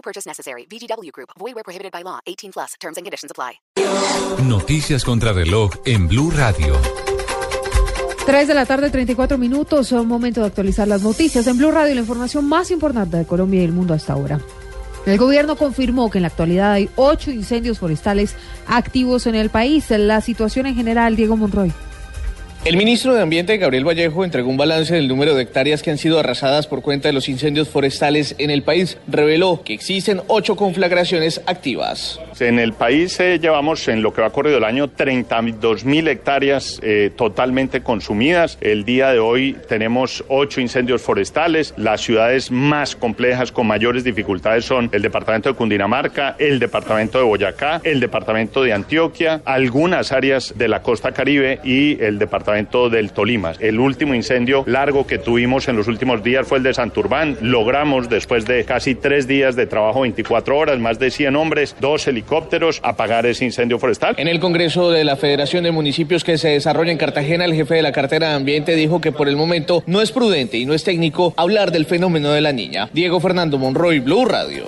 No purchase necessary. VGW Group. Void where prohibited by law. 18 plus. Terms and conditions apply. Noticias contra reloj en Blue Radio. 3 de la tarde, 34 minutos. Un momento de actualizar las noticias. En Blue Radio, la información más importante de Colombia y el mundo hasta ahora. El gobierno confirmó que en la actualidad hay ocho incendios forestales activos en el país. La situación en general, Diego Monroy. El ministro de Ambiente, Gabriel Vallejo, entregó un balance del número de hectáreas que han sido arrasadas por cuenta de los incendios forestales en el país. Reveló que existen ocho conflagraciones activas. En el país eh, llevamos, en lo que va corrido el año, 32 mil hectáreas eh, totalmente consumidas. El día de hoy tenemos ocho incendios forestales. Las ciudades más complejas, con mayores dificultades, son el departamento de Cundinamarca, el departamento de Boyacá, el departamento de Antioquia, algunas áreas de la costa caribe y el departamento del Tolima. El último incendio largo que tuvimos en los últimos días fue el de Santurbán. Logramos, después de casi tres días de trabajo, 24 horas, más de 100 hombres, dos helicópteros, apagar ese incendio forestal. En el Congreso de la Federación de Municipios que se desarrolla en Cartagena, el jefe de la cartera de Ambiente dijo que por el momento no es prudente y no es técnico hablar del fenómeno de la niña. Diego Fernando Monroy, Blue Radio.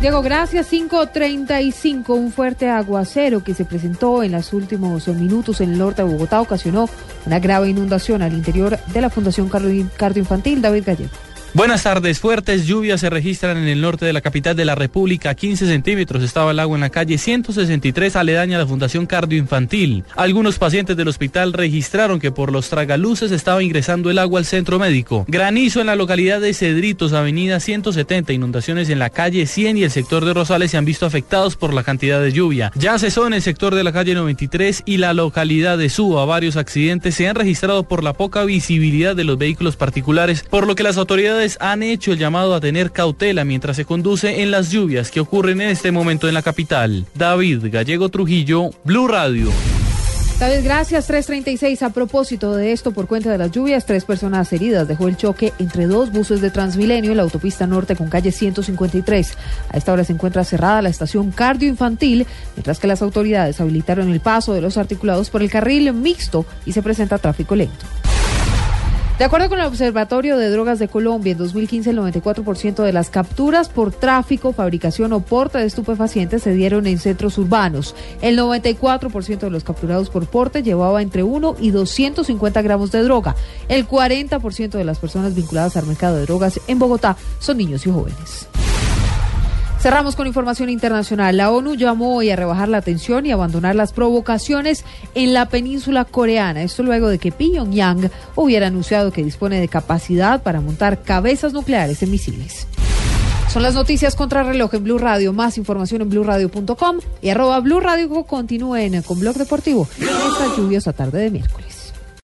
Diego, gracias. 535. Un fuerte aguacero que se presentó en los últimos minutos en el norte de Bogotá ocasionó una grave inundación al interior de la Fundación Cardio Infantil David Gallego. Buenas tardes. Fuertes lluvias se registran en el norte de la capital de la República. 15 centímetros estaba el agua en la calle 163 aledaña a la Fundación Cardio Infantil. Algunos pacientes del hospital registraron que por los tragaluces estaba ingresando el agua al centro médico. Granizo en la localidad de Cedritos, avenida 170. Inundaciones en la calle 100 y el sector de Rosales se han visto afectados por la cantidad de lluvia. Ya cesó en el sector de la calle 93 y la localidad de Suba. Varios accidentes se han registrado por la poca visibilidad de los vehículos particulares, por lo que las autoridades han hecho el llamado a tener cautela mientras se conduce en las lluvias que ocurren en este momento en la capital. David Gallego Trujillo, Blue Radio. David, gracias. 336. A propósito de esto, por cuenta de las lluvias, tres personas heridas dejó el choque entre dos buses de Transmilenio en la autopista norte con calle 153. A esta hora se encuentra cerrada la estación cardio infantil, mientras que las autoridades habilitaron el paso de los articulados por el carril mixto y se presenta tráfico lento. De acuerdo con el Observatorio de Drogas de Colombia, en 2015 el 94% de las capturas por tráfico, fabricación o porte de estupefacientes se dieron en centros urbanos. El 94% de los capturados por porte llevaba entre 1 y 250 gramos de droga. El 40% de las personas vinculadas al mercado de drogas en Bogotá son niños y jóvenes. Cerramos con información internacional. La ONU llamó hoy a rebajar la tensión y abandonar las provocaciones en la península coreana. Esto luego de que Pyongyang hubiera anunciado que dispone de capacidad para montar cabezas nucleares en misiles. Son las noticias contra reloj en Blue Radio. Más información en blueradio.com y arroba Blue Radio continúen con Blog Deportivo esta lluviosa tarde de miércoles.